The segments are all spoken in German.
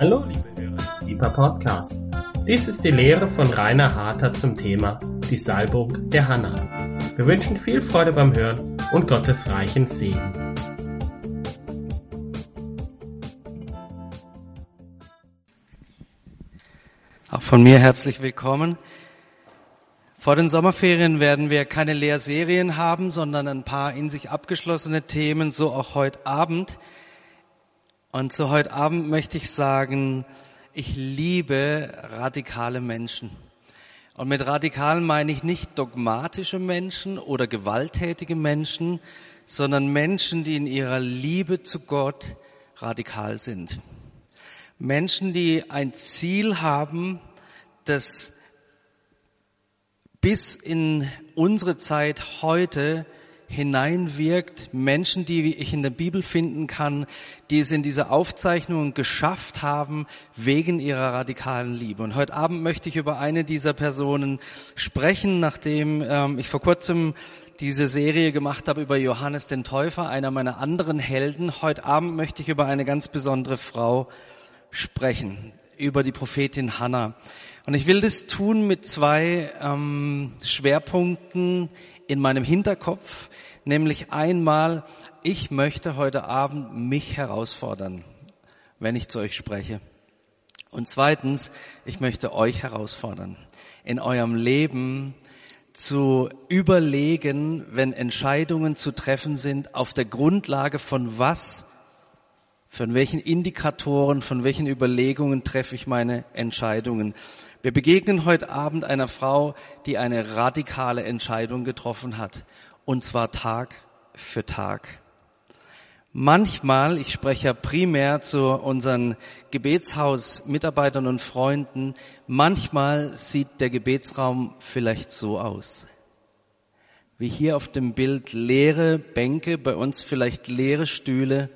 Hallo, liebe Hörer des Deeper Podcast. Dies ist die Lehre von Rainer Harter zum Thema die Salbung der Hanna. Wir wünschen viel Freude beim Hören und Gottes reichen Segen. Auch von mir herzlich willkommen. Vor den Sommerferien werden wir keine Lehrserien haben, sondern ein paar in sich abgeschlossene Themen, so auch heute Abend. Und zu heute Abend möchte ich sagen, ich liebe radikale Menschen. Und mit radikal meine ich nicht dogmatische Menschen oder gewalttätige Menschen, sondern Menschen, die in ihrer Liebe zu Gott radikal sind. Menschen, die ein Ziel haben, das bis in unsere Zeit heute hineinwirkt, Menschen, die ich in der Bibel finden kann, die es in dieser Aufzeichnung geschafft haben, wegen ihrer radikalen Liebe. Und heute Abend möchte ich über eine dieser Personen sprechen, nachdem ähm, ich vor kurzem diese Serie gemacht habe über Johannes den Täufer, einer meiner anderen Helden. Heute Abend möchte ich über eine ganz besondere Frau sprechen, über die Prophetin Hannah. Und ich will das tun mit zwei ähm, Schwerpunkten in meinem Hinterkopf, nämlich einmal, ich möchte heute Abend mich herausfordern, wenn ich zu euch spreche. Und zweitens, ich möchte euch herausfordern, in eurem Leben zu überlegen, wenn Entscheidungen zu treffen sind, auf der Grundlage von was, von welchen Indikatoren, von welchen Überlegungen treffe ich meine Entscheidungen. Wir begegnen heute Abend einer Frau, die eine radikale Entscheidung getroffen hat. Und zwar Tag für Tag. Manchmal, ich spreche ja primär zu unseren Gebetshausmitarbeitern und Freunden, manchmal sieht der Gebetsraum vielleicht so aus. Wie hier auf dem Bild leere Bänke, bei uns vielleicht leere Stühle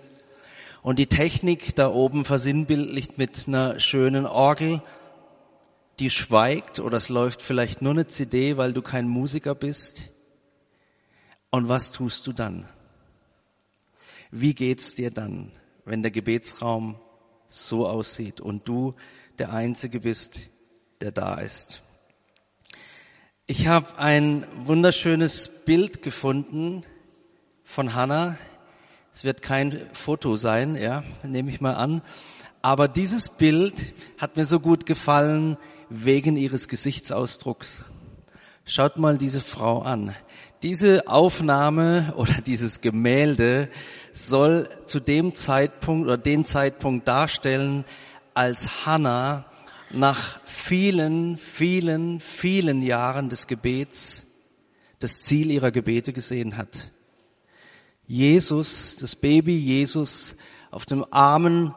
und die Technik da oben versinnbildlicht mit einer schönen Orgel die schweigt oder es läuft vielleicht nur eine CD, weil du kein Musiker bist. Und was tust du dann? Wie geht's dir dann, wenn der Gebetsraum so aussieht und du der Einzige bist, der da ist? Ich habe ein wunderschönes Bild gefunden von Hannah. Es wird kein Foto sein, ja, nehme ich mal an. Aber dieses Bild hat mir so gut gefallen, wegen ihres Gesichtsausdrucks. Schaut mal diese Frau an. Diese Aufnahme oder dieses Gemälde soll zu dem Zeitpunkt oder den Zeitpunkt darstellen, als Hannah nach vielen, vielen, vielen Jahren des Gebets das Ziel ihrer Gebete gesehen hat. Jesus, das Baby Jesus auf dem Armen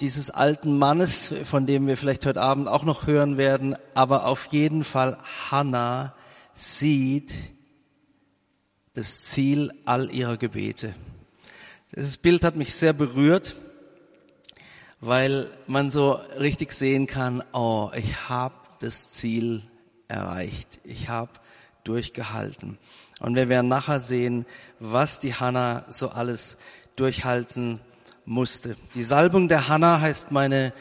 dieses alten Mannes, von dem wir vielleicht heute Abend auch noch hören werden, aber auf jeden Fall Hannah sieht das Ziel all ihrer Gebete. Dieses Bild hat mich sehr berührt, weil man so richtig sehen kann, oh, ich habe das Ziel erreicht. Ich habe durchgehalten. Und wir werden nachher sehen, was die Hannah so alles durchhalten musste. Die Salbung der Hanna heißt meine,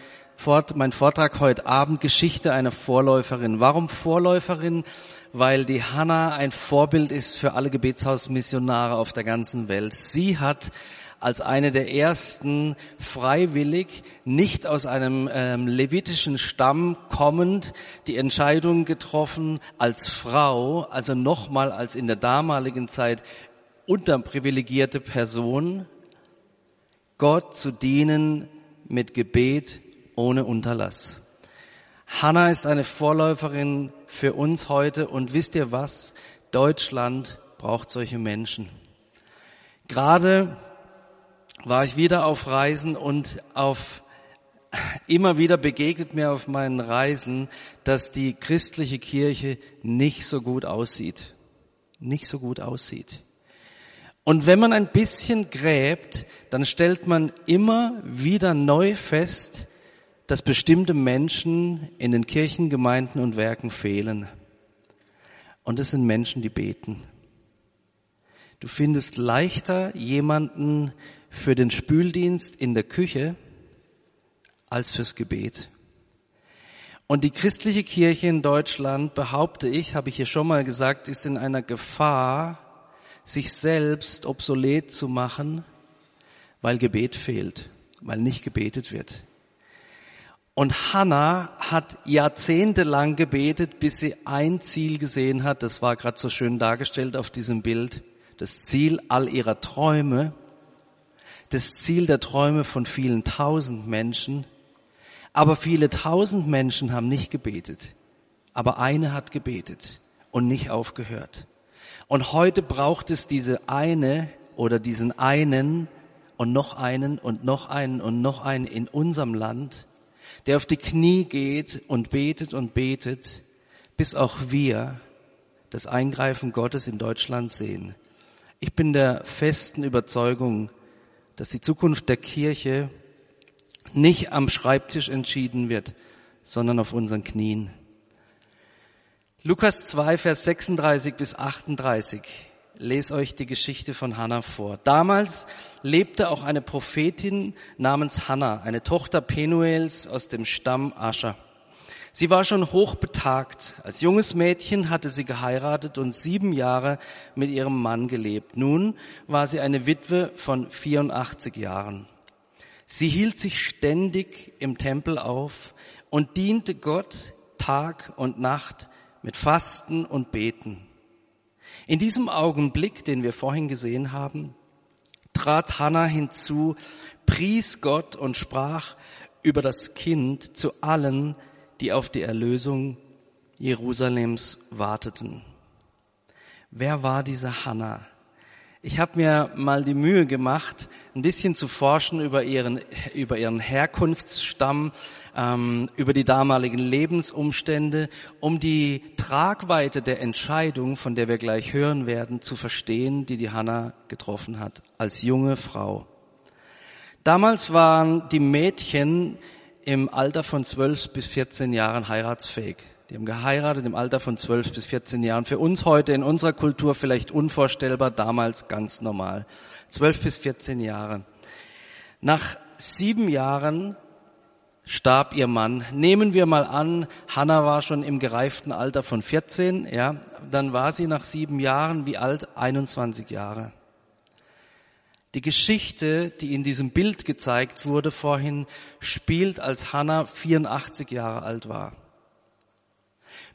mein Vortrag heute Abend Geschichte einer Vorläuferin. Warum Vorläuferin? Weil die Hanna ein Vorbild ist für alle Gebetshausmissionare auf der ganzen Welt. Sie hat als eine der ersten freiwillig, nicht aus einem ähm, levitischen Stamm kommend, die Entscheidung getroffen, als Frau, also nochmal als in der damaligen Zeit unterprivilegierte Person, Gott zu dienen mit Gebet ohne Unterlass. Hannah ist eine Vorläuferin für uns heute und wisst ihr was? Deutschland braucht solche Menschen. Gerade war ich wieder auf Reisen und auf immer wieder begegnet mir auf meinen Reisen, dass die christliche Kirche nicht so gut aussieht. Nicht so gut aussieht. Und wenn man ein bisschen gräbt, dann stellt man immer wieder neu fest, dass bestimmte Menschen in den Kirchen, Gemeinden und Werken fehlen. Und es sind Menschen, die beten. Du findest leichter jemanden für den Spüldienst in der Küche als fürs Gebet. Und die christliche Kirche in Deutschland, behaupte ich, habe ich hier schon mal gesagt, ist in einer Gefahr, sich selbst obsolet zu machen, weil Gebet fehlt, weil nicht gebetet wird. Und Hannah hat jahrzehntelang gebetet, bis sie ein Ziel gesehen hat. Das war gerade so schön dargestellt auf diesem Bild. Das Ziel all ihrer Träume. Das Ziel der Träume von vielen tausend Menschen. Aber viele tausend Menschen haben nicht gebetet. Aber eine hat gebetet und nicht aufgehört. Und heute braucht es diese eine oder diesen einen und noch einen und noch einen und noch einen in unserem Land, der auf die Knie geht und betet und betet, bis auch wir das Eingreifen Gottes in Deutschland sehen. Ich bin der festen Überzeugung, dass die Zukunft der Kirche nicht am Schreibtisch entschieden wird, sondern auf unseren Knien. Lukas 2, Vers 36 bis 38. Les euch die Geschichte von Hannah vor. Damals lebte auch eine Prophetin namens Hannah, eine Tochter Penuels aus dem Stamm Ascher. Sie war schon hochbetagt. Als junges Mädchen hatte sie geheiratet und sieben Jahre mit ihrem Mann gelebt. Nun war sie eine Witwe von 84 Jahren. Sie hielt sich ständig im Tempel auf und diente Gott Tag und Nacht mit Fasten und Beten. In diesem Augenblick, den wir vorhin gesehen haben, trat Hannah hinzu, pries Gott und sprach über das Kind zu allen, die auf die Erlösung Jerusalems warteten. Wer war diese Hannah? Ich habe mir mal die Mühe gemacht, ein bisschen zu forschen über ihren, über ihren Herkunftsstamm, ähm, über die damaligen Lebensumstände, um die Tragweite der Entscheidung, von der wir gleich hören werden, zu verstehen, die die Hannah getroffen hat, als junge Frau. Damals waren die Mädchen im Alter von 12 bis 14 Jahren heiratsfähig. Die haben geheiratet im Alter von 12 bis 14 Jahren. Für uns heute in unserer Kultur vielleicht unvorstellbar, damals ganz normal. 12 bis 14 Jahre. Nach sieben Jahren starb ihr Mann. Nehmen wir mal an, Hannah war schon im gereiften Alter von 14, ja, dann war sie nach sieben Jahren wie alt? 21 Jahre. Die Geschichte, die in diesem Bild gezeigt wurde vorhin, spielt, als Hannah 84 Jahre alt war.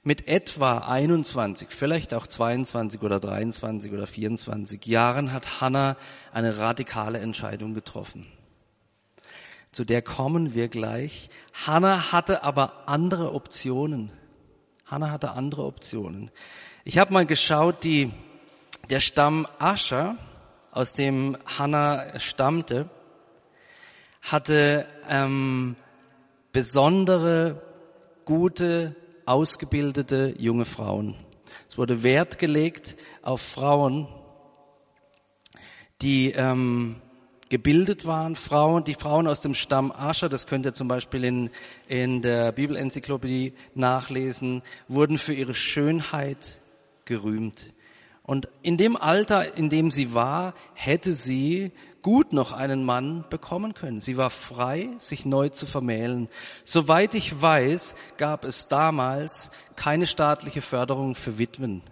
Mit etwa 21, vielleicht auch 22 oder 23 oder 24 Jahren hat Hannah eine radikale Entscheidung getroffen. Zu der kommen wir gleich. Hannah hatte aber andere Optionen. Hannah hatte andere Optionen. Ich habe mal geschaut, die, der Stamm Ascher, aus dem Hannah stammte, hatte ähm, besondere, gute ausgebildete junge Frauen. Es wurde Wert gelegt auf Frauen, die ähm, gebildet waren, Frauen, die Frauen aus dem Stamm Ascher, das könnt ihr zum Beispiel in, in der Bibelenzyklopädie nachlesen, wurden für ihre Schönheit gerühmt. Und in dem Alter, in dem sie war, hätte sie gut noch einen Mann bekommen können. Sie war frei, sich neu zu vermählen. Soweit ich weiß, gab es damals keine staatliche Förderung für Witwen.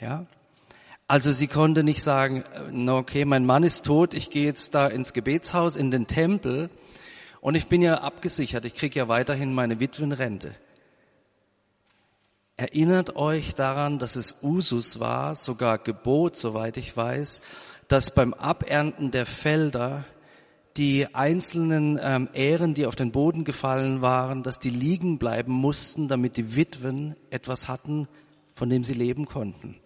Ja? Also sie konnte nicht sagen, okay, mein Mann ist tot, ich gehe jetzt da ins Gebetshaus, in den Tempel und ich bin ja abgesichert, ich kriege ja weiterhin meine Witwenrente. Erinnert euch daran, dass es Usus war, sogar Gebot, soweit ich weiß, dass beim Abernten der Felder die einzelnen ähm, Ähren, die auf den Boden gefallen waren, dass die liegen bleiben mussten, damit die Witwen etwas hatten, von dem sie leben konnten.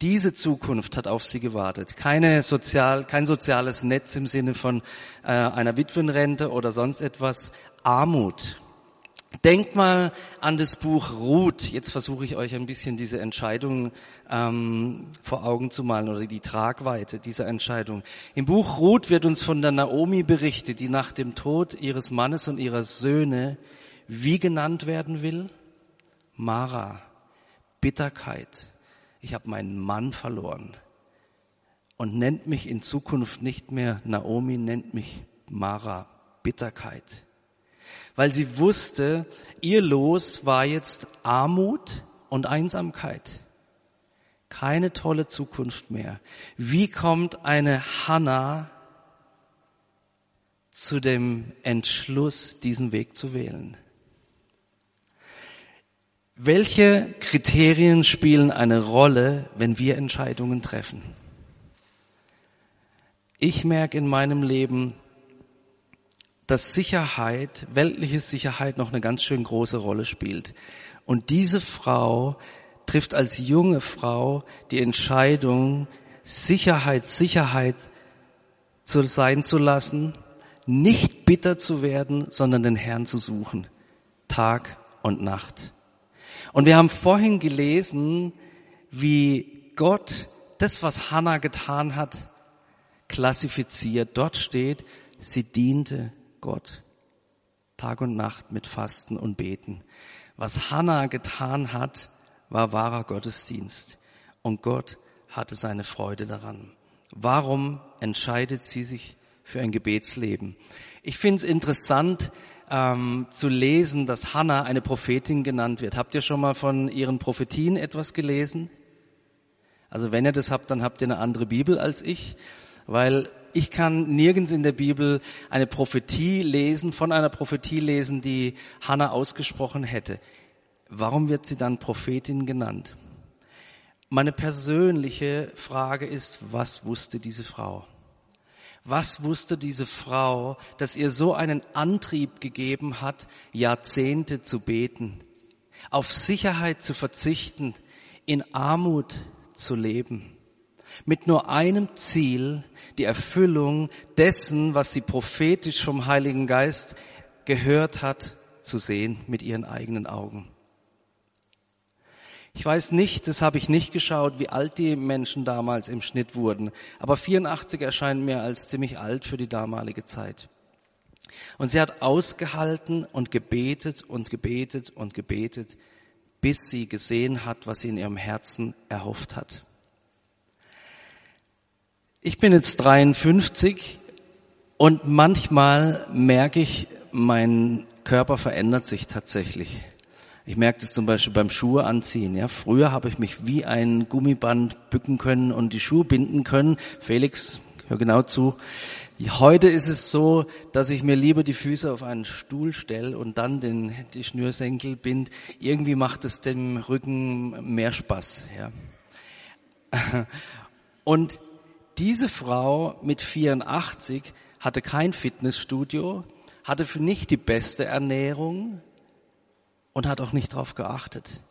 Diese Zukunft hat auf sie gewartet. Keine sozial, kein soziales Netz im Sinne von äh, einer Witwenrente oder sonst etwas. Armut. Denkt mal an das Buch Ruth. Jetzt versuche ich euch ein bisschen diese Entscheidung ähm, vor Augen zu malen oder die Tragweite dieser Entscheidung. Im Buch Ruth wird uns von der Naomi berichtet, die nach dem Tod ihres Mannes und ihrer Söhne wie genannt werden will? Mara, Bitterkeit. Ich habe meinen Mann verloren. Und nennt mich in Zukunft nicht mehr Naomi, nennt mich Mara, Bitterkeit. Weil sie wusste, ihr Los war jetzt Armut und Einsamkeit. Keine tolle Zukunft mehr. Wie kommt eine Hannah zu dem Entschluss, diesen Weg zu wählen? Welche Kriterien spielen eine Rolle, wenn wir Entscheidungen treffen? Ich merke in meinem Leben, dass Sicherheit, weltliche Sicherheit noch eine ganz schön große Rolle spielt. Und diese Frau trifft als junge Frau die Entscheidung, Sicherheit, Sicherheit zu sein zu lassen, nicht bitter zu werden, sondern den Herrn zu suchen, Tag und Nacht. Und wir haben vorhin gelesen, wie Gott das, was Hannah getan hat, klassifiziert. Dort steht, sie diente Gott. Tag und Nacht mit Fasten und Beten. Was Hannah getan hat, war wahrer Gottesdienst. Und Gott hatte seine Freude daran. Warum entscheidet sie sich für ein Gebetsleben? Ich finde es interessant ähm, zu lesen, dass Hannah eine Prophetin genannt wird. Habt ihr schon mal von ihren Prophetien etwas gelesen? Also wenn ihr das habt, dann habt ihr eine andere Bibel als ich, weil ich kann nirgends in der Bibel eine Prophetie lesen, von einer Prophetie lesen, die Hannah ausgesprochen hätte. Warum wird sie dann Prophetin genannt? Meine persönliche Frage ist, was wusste diese Frau? Was wusste diese Frau, dass ihr so einen Antrieb gegeben hat, Jahrzehnte zu beten, auf Sicherheit zu verzichten, in Armut zu leben? Mit nur einem Ziel, die Erfüllung dessen, was sie prophetisch vom Heiligen Geist gehört hat, zu sehen mit ihren eigenen Augen. Ich weiß nicht, das habe ich nicht geschaut, wie alt die Menschen damals im Schnitt wurden, aber 84 erscheint mir als ziemlich alt für die damalige Zeit. Und sie hat ausgehalten und gebetet und gebetet und gebetet, bis sie gesehen hat, was sie in ihrem Herzen erhofft hat. Ich bin jetzt 53 und manchmal merke ich, mein Körper verändert sich tatsächlich. Ich merke das zum Beispiel beim Schuhe anziehen. Ja, früher habe ich mich wie ein Gummiband bücken können und die Schuhe binden können. Felix, hör genau zu. Heute ist es so, dass ich mir lieber die Füße auf einen Stuhl stelle und dann den, die Schnürsenkel bind. Irgendwie macht es dem Rücken mehr Spaß. Ja. Und diese Frau mit 84 hatte kein Fitnessstudio, hatte für nicht die beste Ernährung und hat auch nicht darauf geachtet.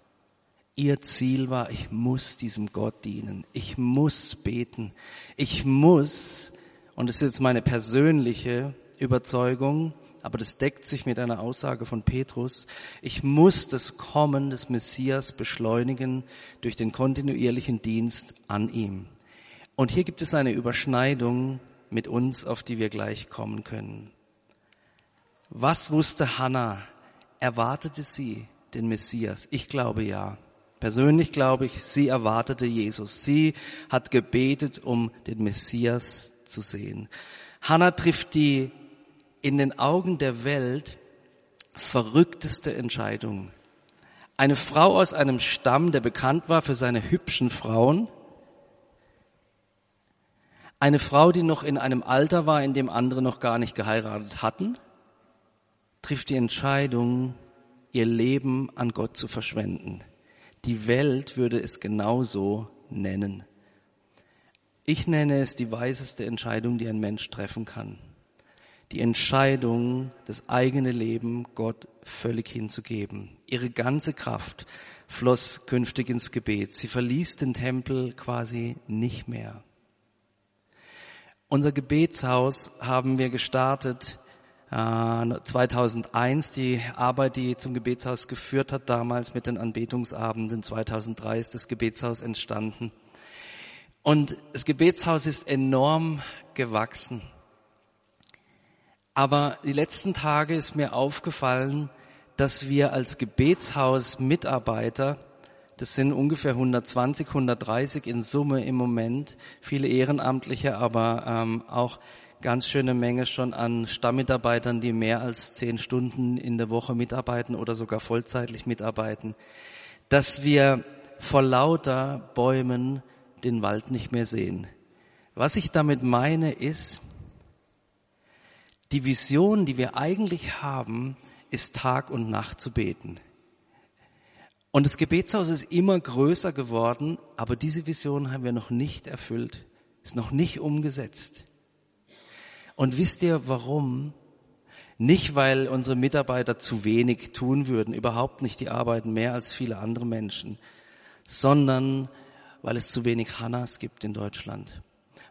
Ihr Ziel war, ich muss diesem Gott dienen, ich muss beten, ich muss, und das ist jetzt meine persönliche Überzeugung, aber das deckt sich mit einer Aussage von Petrus, ich muss das Kommen des Messias beschleunigen durch den kontinuierlichen Dienst an ihm. Und hier gibt es eine Überschneidung mit uns, auf die wir gleich kommen können. Was wusste Hannah? Erwartete sie den Messias? Ich glaube ja. Persönlich glaube ich, sie erwartete Jesus. Sie hat gebetet, um den Messias zu sehen. Hannah trifft die in den Augen der Welt verrückteste Entscheidung. Eine Frau aus einem Stamm, der bekannt war für seine hübschen Frauen, eine Frau, die noch in einem Alter war, in dem andere noch gar nicht geheiratet hatten, trifft die Entscheidung, ihr Leben an Gott zu verschwenden. Die Welt würde es genauso nennen. Ich nenne es die weiseste Entscheidung, die ein Mensch treffen kann. Die Entscheidung, das eigene Leben Gott völlig hinzugeben. Ihre ganze Kraft floss künftig ins Gebet. Sie verließ den Tempel quasi nicht mehr. Unser Gebetshaus haben wir gestartet äh, 2001. Die Arbeit, die zum Gebetshaus geführt hat, damals mit den Anbetungsabenden 2003 ist das Gebetshaus entstanden. Und das Gebetshaus ist enorm gewachsen. Aber die letzten Tage ist mir aufgefallen, dass wir als Gebetshaus Mitarbeiter das sind ungefähr 120, 130 in Summe im Moment. Viele Ehrenamtliche, aber ähm, auch ganz schöne Menge schon an Stammmitarbeitern, die mehr als zehn Stunden in der Woche mitarbeiten oder sogar vollzeitlich mitarbeiten, dass wir vor lauter Bäumen den Wald nicht mehr sehen. Was ich damit meine ist, die Vision, die wir eigentlich haben, ist Tag und Nacht zu beten. Und das Gebetshaus ist immer größer geworden, aber diese Vision haben wir noch nicht erfüllt, ist noch nicht umgesetzt. Und wisst ihr warum? Nicht, weil unsere Mitarbeiter zu wenig tun würden, überhaupt nicht, die arbeiten mehr als viele andere Menschen, sondern weil es zu wenig Hannas gibt in Deutschland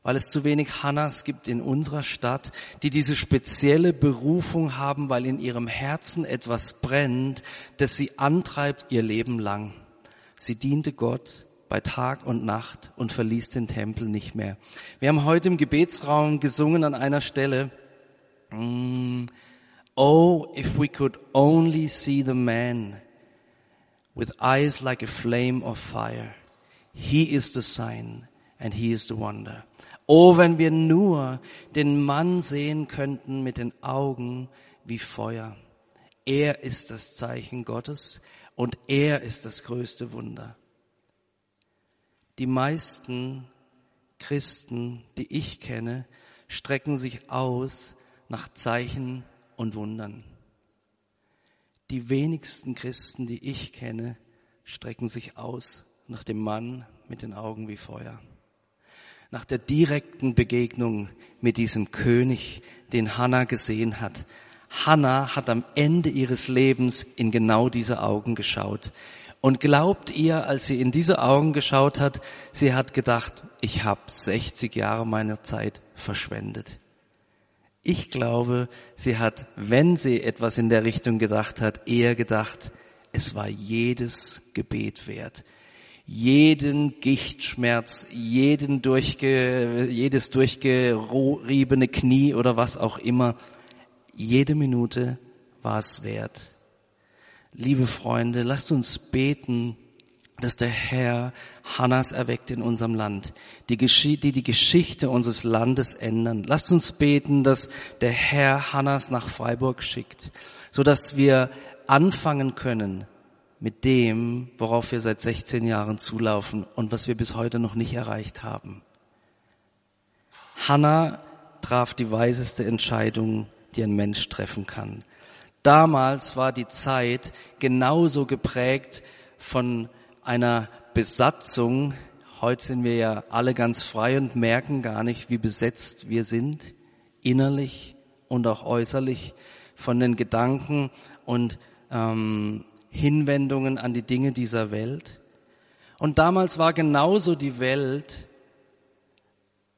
weil es zu wenig Hannas gibt in unserer Stadt, die diese spezielle Berufung haben, weil in ihrem Herzen etwas brennt, das sie antreibt ihr Leben lang. Sie diente Gott bei Tag und Nacht und verließ den Tempel nicht mehr. Wir haben heute im Gebetsraum gesungen an einer Stelle, mm, Oh, if we could only see the man with eyes like a flame of fire. He is the sign and he is the wonder. Oh, wenn wir nur den Mann sehen könnten mit den Augen wie Feuer. Er ist das Zeichen Gottes und er ist das größte Wunder. Die meisten Christen, die ich kenne, strecken sich aus nach Zeichen und Wundern. Die wenigsten Christen, die ich kenne, strecken sich aus nach dem Mann mit den Augen wie Feuer nach der direkten Begegnung mit diesem König, den Hannah gesehen hat. Hannah hat am Ende ihres Lebens in genau diese Augen geschaut. Und glaubt ihr, als sie in diese Augen geschaut hat, sie hat gedacht, ich habe 60 Jahre meiner Zeit verschwendet. Ich glaube, sie hat, wenn sie etwas in der Richtung gedacht hat, eher gedacht, es war jedes Gebet wert jeden Gichtschmerz, jeden durchge, jedes durchgeriebene Knie oder was auch immer, jede Minute war es wert. Liebe Freunde, lasst uns beten, dass der Herr Hannas erweckt in unserem Land, die, die die Geschichte unseres Landes ändern. Lasst uns beten, dass der Herr Hannas nach Freiburg schickt, so dass wir anfangen können, mit dem, worauf wir seit 16 Jahren zulaufen und was wir bis heute noch nicht erreicht haben. Hannah traf die weiseste Entscheidung, die ein Mensch treffen kann. Damals war die Zeit genauso geprägt von einer Besatzung. Heute sind wir ja alle ganz frei und merken gar nicht, wie besetzt wir sind, innerlich und auch äußerlich, von den Gedanken und ähm, Hinwendungen an die Dinge dieser Welt. Und damals war genauso die Welt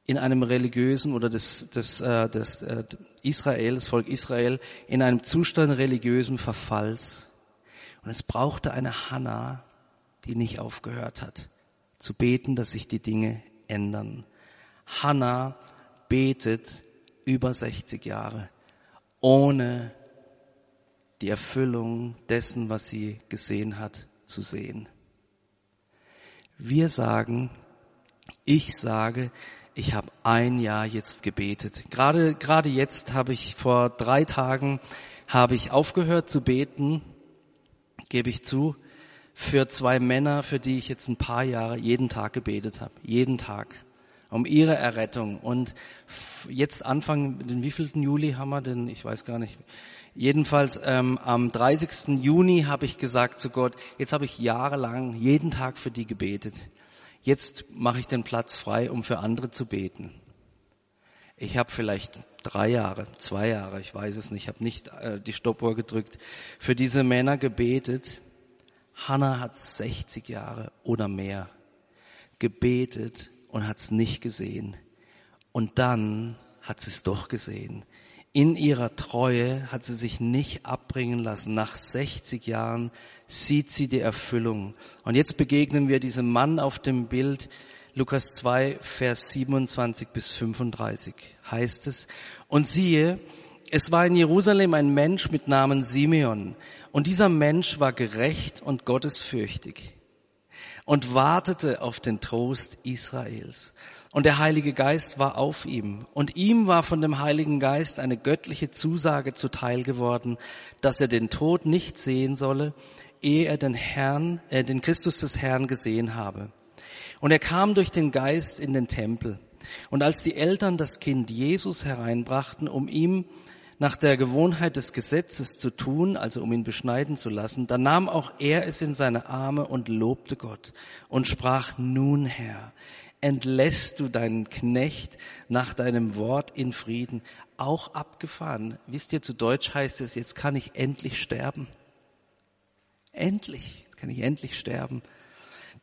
in einem religiösen oder das, das, äh, das äh, Israel, das Volk Israel, in einem Zustand religiösen Verfalls. Und es brauchte eine Hanna, die nicht aufgehört hat, zu beten, dass sich die Dinge ändern. Hanna betet über 60 Jahre, ohne die Erfüllung dessen, was sie gesehen hat, zu sehen. Wir sagen, ich sage, ich habe ein Jahr jetzt gebetet. Gerade, gerade jetzt habe ich vor drei Tagen habe ich aufgehört zu beten, gebe ich zu, für zwei Männer, für die ich jetzt ein paar Jahre jeden Tag gebetet habe. Jeden Tag. Um ihre Errettung. Und jetzt Anfang, den wievielten Juli haben wir denn? Ich weiß gar nicht. Jedenfalls ähm, am 30. Juni habe ich gesagt zu Gott, jetzt habe ich jahrelang jeden Tag für die gebetet. Jetzt mache ich den Platz frei, um für andere zu beten. Ich habe vielleicht drei Jahre, zwei Jahre, ich weiß es nicht, habe nicht äh, die Stoppuhr gedrückt, für diese Männer gebetet. Hannah hat 60 Jahre oder mehr gebetet und hat es nicht gesehen. Und dann hat sie es doch gesehen in ihrer Treue hat sie sich nicht abbringen lassen. Nach 60 Jahren sieht sie die Erfüllung. Und jetzt begegnen wir diesem Mann auf dem Bild, Lukas 2, Vers 27 bis 35 heißt es. Und siehe, es war in Jerusalem ein Mensch mit Namen Simeon. Und dieser Mensch war gerecht und gottesfürchtig. und wartete auf den Trost Israels. Und der Heilige Geist war auf ihm. Und ihm war von dem Heiligen Geist eine göttliche Zusage zuteil geworden, dass er den Tod nicht sehen solle, ehe er den Herrn, äh, den Christus des Herrn gesehen habe. Und er kam durch den Geist in den Tempel. Und als die Eltern das Kind Jesus hereinbrachten, um ihm nach der Gewohnheit des Gesetzes zu tun, also um ihn beschneiden zu lassen, dann nahm auch er es in seine Arme und lobte Gott und sprach, nun Herr, entlässt du deinen Knecht nach deinem Wort in Frieden, auch abgefahren. Wisst ihr, zu Deutsch heißt es, jetzt kann ich endlich sterben. Endlich, jetzt kann ich endlich sterben.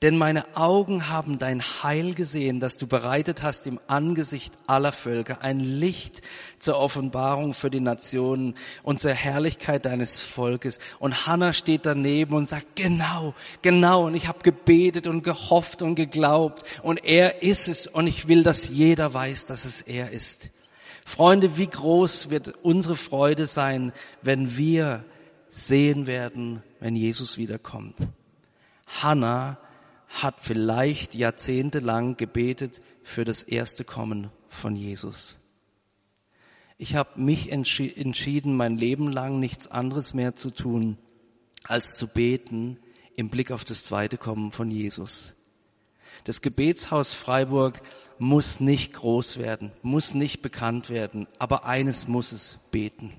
Denn meine Augen haben dein Heil gesehen, das du bereitet hast im Angesicht aller Völker, ein Licht zur Offenbarung für die Nationen und zur Herrlichkeit deines Volkes. Und Hannah steht daneben und sagt, genau, genau, und ich habe gebetet und gehofft und geglaubt, und er ist es, und ich will, dass jeder weiß, dass es er ist. Freunde, wie groß wird unsere Freude sein, wenn wir sehen werden, wenn Jesus wiederkommt. Hannah hat vielleicht jahrzehntelang gebetet für das erste Kommen von Jesus. Ich habe mich entschieden, mein Leben lang nichts anderes mehr zu tun, als zu beten im Blick auf das zweite Kommen von Jesus. Das Gebetshaus Freiburg muss nicht groß werden, muss nicht bekannt werden, aber eines muss es beten.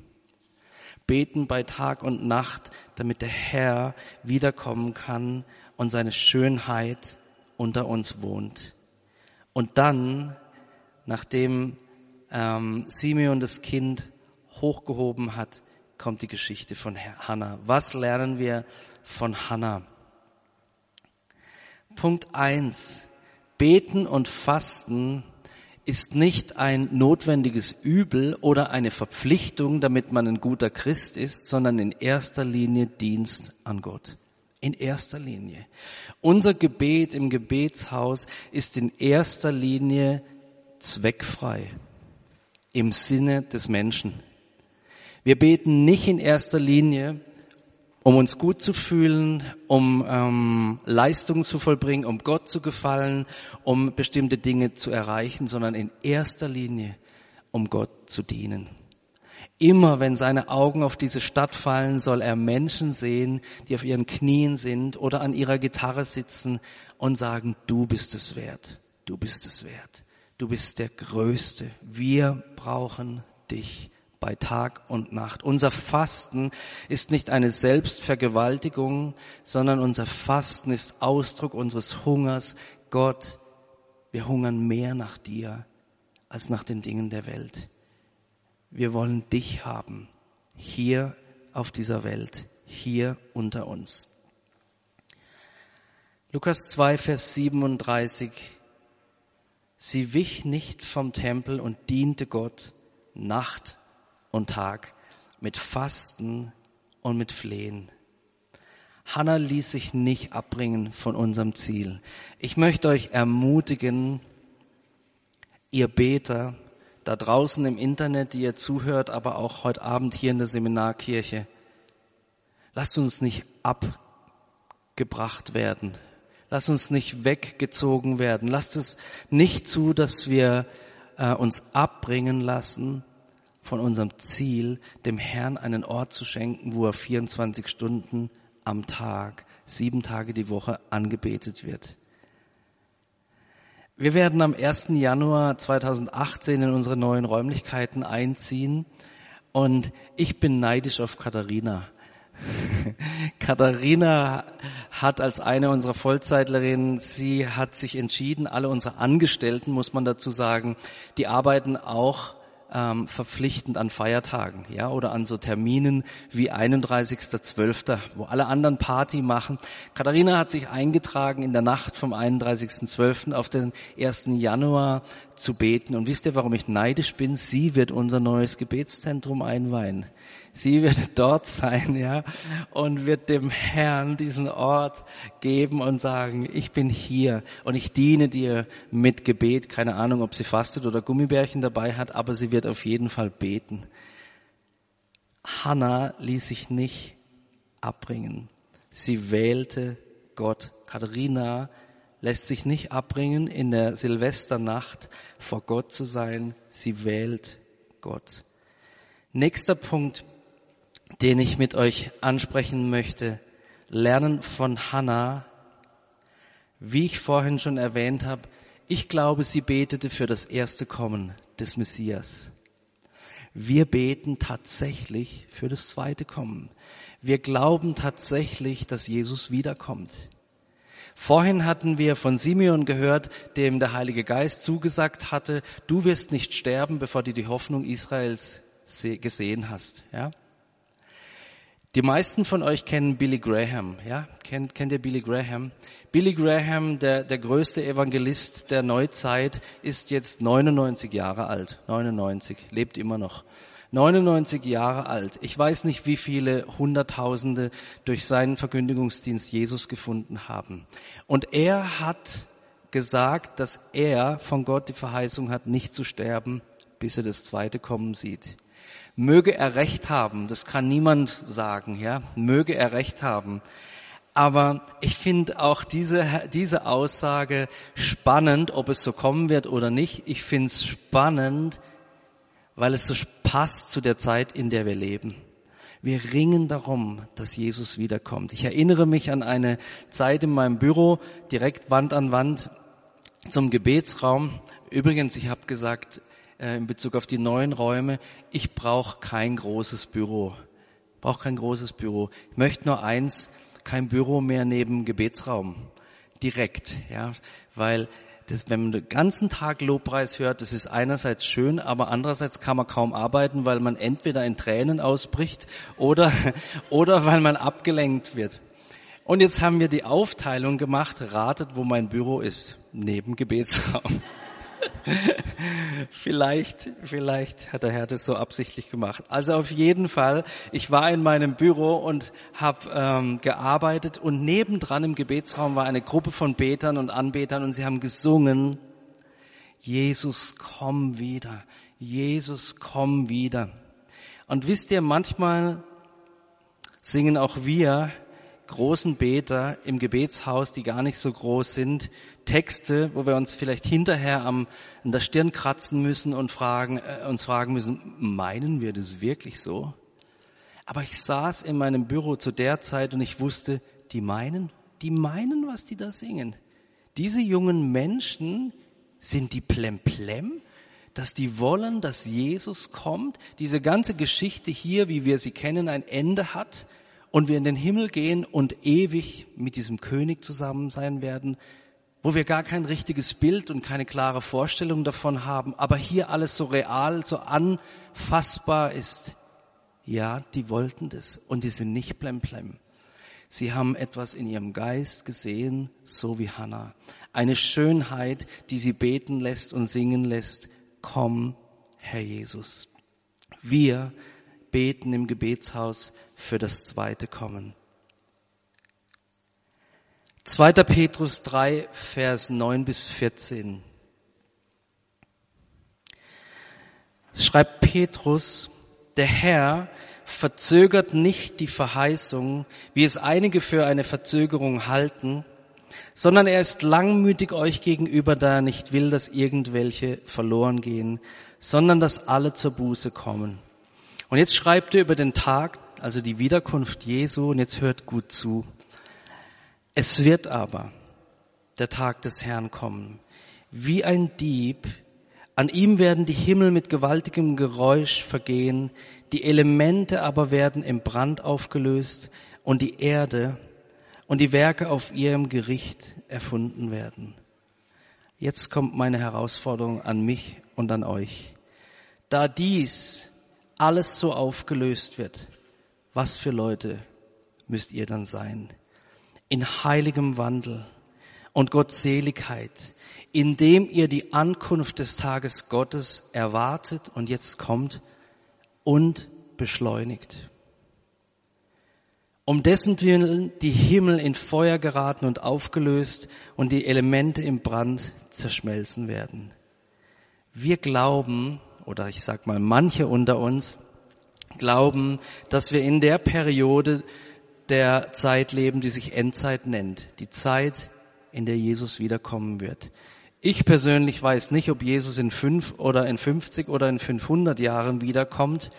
Beten bei Tag und Nacht, damit der Herr wiederkommen kann und seine Schönheit unter uns wohnt. Und dann, nachdem ähm, Simeon das Kind hochgehoben hat, kommt die Geschichte von Hannah. Was lernen wir von Hannah? Punkt eins: Beten und Fasten ist nicht ein notwendiges Übel oder eine Verpflichtung, damit man ein guter Christ ist, sondern in erster Linie Dienst an Gott. In erster Linie. Unser Gebet im Gebetshaus ist in erster Linie zweckfrei im Sinne des Menschen. Wir beten nicht in erster Linie, um uns gut zu fühlen, um ähm, Leistungen zu vollbringen, um Gott zu gefallen, um bestimmte Dinge zu erreichen, sondern in erster Linie, um Gott zu dienen. Immer wenn seine Augen auf diese Stadt fallen, soll er Menschen sehen, die auf ihren Knien sind oder an ihrer Gitarre sitzen und sagen, du bist es wert, du bist es wert, du bist der Größte, wir brauchen dich bei Tag und Nacht. Unser Fasten ist nicht eine Selbstvergewaltigung, sondern unser Fasten ist Ausdruck unseres Hungers. Gott, wir hungern mehr nach dir als nach den Dingen der Welt. Wir wollen dich haben, hier auf dieser Welt, hier unter uns. Lukas 2, Vers 37. Sie wich nicht vom Tempel und diente Gott Nacht und Tag mit Fasten und mit Flehen. Hannah ließ sich nicht abbringen von unserem Ziel. Ich möchte euch ermutigen, ihr Beter, da draußen im Internet, die ihr zuhört, aber auch heute Abend hier in der Seminarkirche. Lasst uns nicht abgebracht werden. Lasst uns nicht weggezogen werden. Lasst es nicht zu, dass wir äh, uns abbringen lassen von unserem Ziel, dem Herrn einen Ort zu schenken, wo er 24 Stunden am Tag, sieben Tage die Woche angebetet wird. Wir werden am 1. Januar 2018 in unsere neuen Räumlichkeiten einziehen und ich bin neidisch auf Katharina. Katharina hat als eine unserer Vollzeitlerinnen, sie hat sich entschieden, alle unsere Angestellten, muss man dazu sagen, die arbeiten auch ähm, verpflichtend an Feiertagen, ja, oder an so Terminen wie 31.12., wo alle anderen Party machen. Katharina hat sich eingetragen, in der Nacht vom 31.12. auf den 1. Januar zu beten. Und wisst ihr, warum ich neidisch bin? Sie wird unser neues Gebetszentrum einweihen. Sie wird dort sein, ja, und wird dem Herrn diesen Ort geben und sagen, ich bin hier und ich diene dir mit Gebet. Keine Ahnung, ob sie fastet oder Gummibärchen dabei hat, aber sie wird auf jeden Fall beten. Hannah ließ sich nicht abbringen. Sie wählte Gott Katharina lässt sich nicht abbringen, in der Silvesternacht vor Gott zu sein. Sie wählt Gott. Nächster Punkt, den ich mit euch ansprechen möchte. Lernen von Hannah. Wie ich vorhin schon erwähnt habe, ich glaube, sie betete für das erste Kommen des Messias. Wir beten tatsächlich für das zweite Kommen. Wir glauben tatsächlich, dass Jesus wiederkommt. Vorhin hatten wir von Simeon gehört, dem der Heilige Geist zugesagt hatte, du wirst nicht sterben, bevor du die Hoffnung Israels gesehen hast. Ja? Die meisten von euch kennen Billy Graham. Ja? Kennt, kennt ihr Billy Graham? Billy Graham, der, der größte Evangelist der Neuzeit, ist jetzt 99 Jahre alt. 99, lebt immer noch. 99 Jahre alt. Ich weiß nicht, wie viele Hunderttausende durch seinen Verkündigungsdienst Jesus gefunden haben. Und er hat gesagt, dass er von Gott die Verheißung hat, nicht zu sterben, bis er das zweite Kommen sieht. Möge er recht haben, das kann niemand sagen, ja, möge er recht haben. Aber ich finde auch diese, diese Aussage spannend, ob es so kommen wird oder nicht. Ich finde es spannend, weil es so passt zu der Zeit, in der wir leben. Wir ringen darum, dass Jesus wiederkommt. Ich erinnere mich an eine Zeit in meinem Büro, direkt Wand an Wand zum Gebetsraum. Übrigens, ich habe gesagt, äh, in Bezug auf die neuen Räume, ich brauche kein großes Büro. Brauche kein großes Büro. Ich möchte nur eins, kein Büro mehr neben Gebetsraum. Direkt, ja, weil das, wenn man den ganzen Tag Lobpreis hört, das ist einerseits schön, aber andererseits kann man kaum arbeiten, weil man entweder in Tränen ausbricht oder, oder weil man abgelenkt wird. Und jetzt haben wir die Aufteilung gemacht, ratet, wo mein Büro ist, neben Gebetsraum. vielleicht, vielleicht hat der Herr das so absichtlich gemacht. Also auf jeden Fall, ich war in meinem Büro und habe ähm, gearbeitet und nebendran im Gebetsraum war eine Gruppe von Betern und Anbetern und sie haben gesungen, Jesus, komm wieder, Jesus, komm wieder. Und wisst ihr, manchmal singen auch wir großen Beter im Gebetshaus, die gar nicht so groß sind, Texte, wo wir uns vielleicht hinterher am, an der Stirn kratzen müssen und fragen, äh, uns fragen müssen, meinen wir das wirklich so? Aber ich saß in meinem Büro zu der Zeit und ich wusste, die meinen, die meinen, was die da singen. Diese jungen Menschen sind die plemplem, dass die wollen, dass Jesus kommt, diese ganze Geschichte hier, wie wir sie kennen, ein Ende hat und wir in den Himmel gehen und ewig mit diesem König zusammen sein werden, wo wir gar kein richtiges Bild und keine klare Vorstellung davon haben, aber hier alles so real, so anfassbar ist. Ja, die wollten das und die sind nicht plemplem. Sie haben etwas in ihrem Geist gesehen, so wie Hannah. Eine Schönheit, die sie beten lässt und singen lässt. Komm, Herr Jesus. Wir beten im Gebetshaus für das zweite Kommen. 2. Petrus 3, Vers 9 bis 14. Schreibt Petrus, der Herr verzögert nicht die Verheißung, wie es einige für eine Verzögerung halten, sondern er ist langmütig euch gegenüber, da er nicht will, dass irgendwelche verloren gehen, sondern dass alle zur Buße kommen. Und jetzt schreibt er über den Tag, also die Wiederkunft Jesu, und jetzt hört gut zu. Es wird aber der Tag des Herrn kommen, wie ein Dieb, an ihm werden die Himmel mit gewaltigem Geräusch vergehen, die Elemente aber werden im Brand aufgelöst und die Erde und die Werke auf ihrem Gericht erfunden werden. Jetzt kommt meine Herausforderung an mich und an euch. Da dies alles so aufgelöst wird, was für Leute müsst ihr dann sein? In heiligem Wandel und Gottseligkeit, indem ihr die Ankunft des Tages Gottes erwartet und jetzt kommt und beschleunigt. Um dessen Willen die Himmel in Feuer geraten und aufgelöst und die Elemente im Brand zerschmelzen werden. Wir glauben, oder ich sag mal manche unter uns, glauben, dass wir in der Periode der Zeit leben, die sich Endzeit nennt. Die Zeit, in der Jesus wiederkommen wird. Ich persönlich weiß nicht, ob Jesus in fünf oder in 50 oder in 500 Jahren wiederkommt,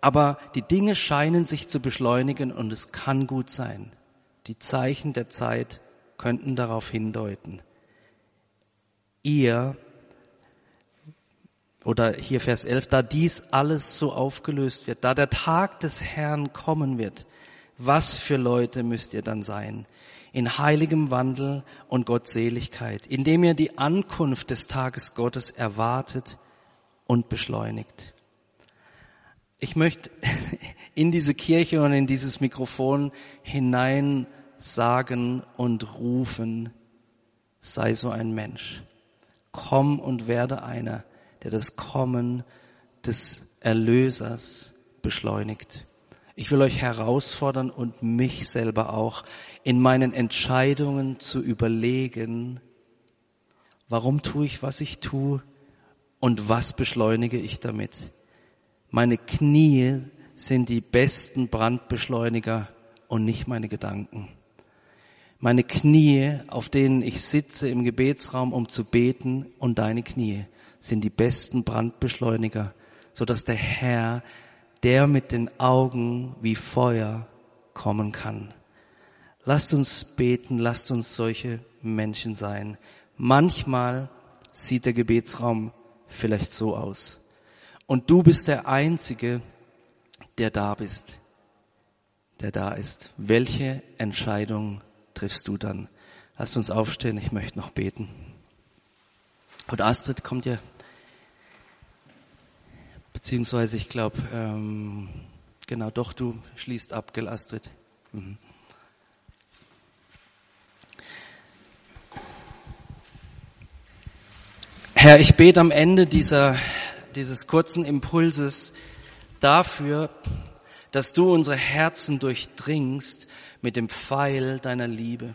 aber die Dinge scheinen sich zu beschleunigen und es kann gut sein. Die Zeichen der Zeit könnten darauf hindeuten. Ihr, oder hier Vers 11, da dies alles so aufgelöst wird, da der Tag des Herrn kommen wird, was für Leute müsst ihr dann sein? In heiligem Wandel und Gottseligkeit, indem ihr die Ankunft des Tages Gottes erwartet und beschleunigt. Ich möchte in diese Kirche und in dieses Mikrofon hinein sagen und rufen, sei so ein Mensch. Komm und werde einer, der das Kommen des Erlösers beschleunigt. Ich will euch herausfordern und mich selber auch in meinen Entscheidungen zu überlegen, warum tue ich, was ich tue und was beschleunige ich damit. Meine Knie sind die besten Brandbeschleuniger und nicht meine Gedanken. Meine Knie, auf denen ich sitze im Gebetsraum, um zu beten, und deine Knie sind die besten Brandbeschleuniger, so dass der Herr, der mit den Augen wie Feuer kommen kann. Lasst uns beten, lasst uns solche Menschen sein. Manchmal sieht der Gebetsraum vielleicht so aus. Und du bist der Einzige, der da bist, der da ist. Welche Entscheidung triffst du dann? Lass uns aufstehen, ich möchte noch beten. Und Astrid kommt ja, beziehungsweise ich glaube, ähm, genau, doch, du schließt ab, gell, Astrid? Mhm. Herr, ich bete am Ende dieser dieses kurzen Impulses dafür, dass du unsere Herzen durchdringst mit dem Pfeil deiner Liebe.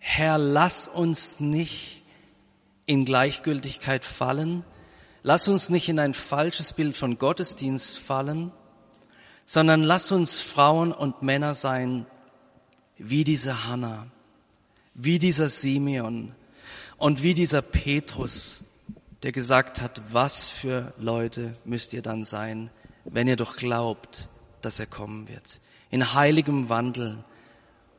Herr, lass uns nicht in Gleichgültigkeit fallen, lass uns nicht in ein falsches Bild von Gottesdienst fallen, sondern lass uns Frauen und Männer sein wie diese Hannah, wie dieser Simeon und wie dieser Petrus, der gesagt hat, was für Leute müsst ihr dann sein, wenn ihr doch glaubt, dass er kommen wird. In heiligem Wandel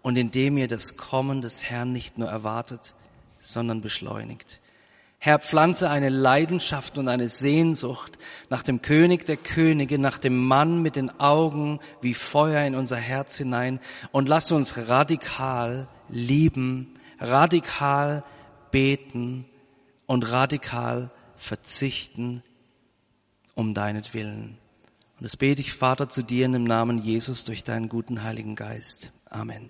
und indem ihr das Kommen des Herrn nicht nur erwartet, sondern beschleunigt. Herr, pflanze eine Leidenschaft und eine Sehnsucht nach dem König der Könige, nach dem Mann mit den Augen wie Feuer in unser Herz hinein und lass uns radikal lieben, radikal beten und radikal verzichten um deinetwillen. Und das bete ich, Vater, zu dir in dem Namen Jesus durch deinen guten Heiligen Geist. Amen.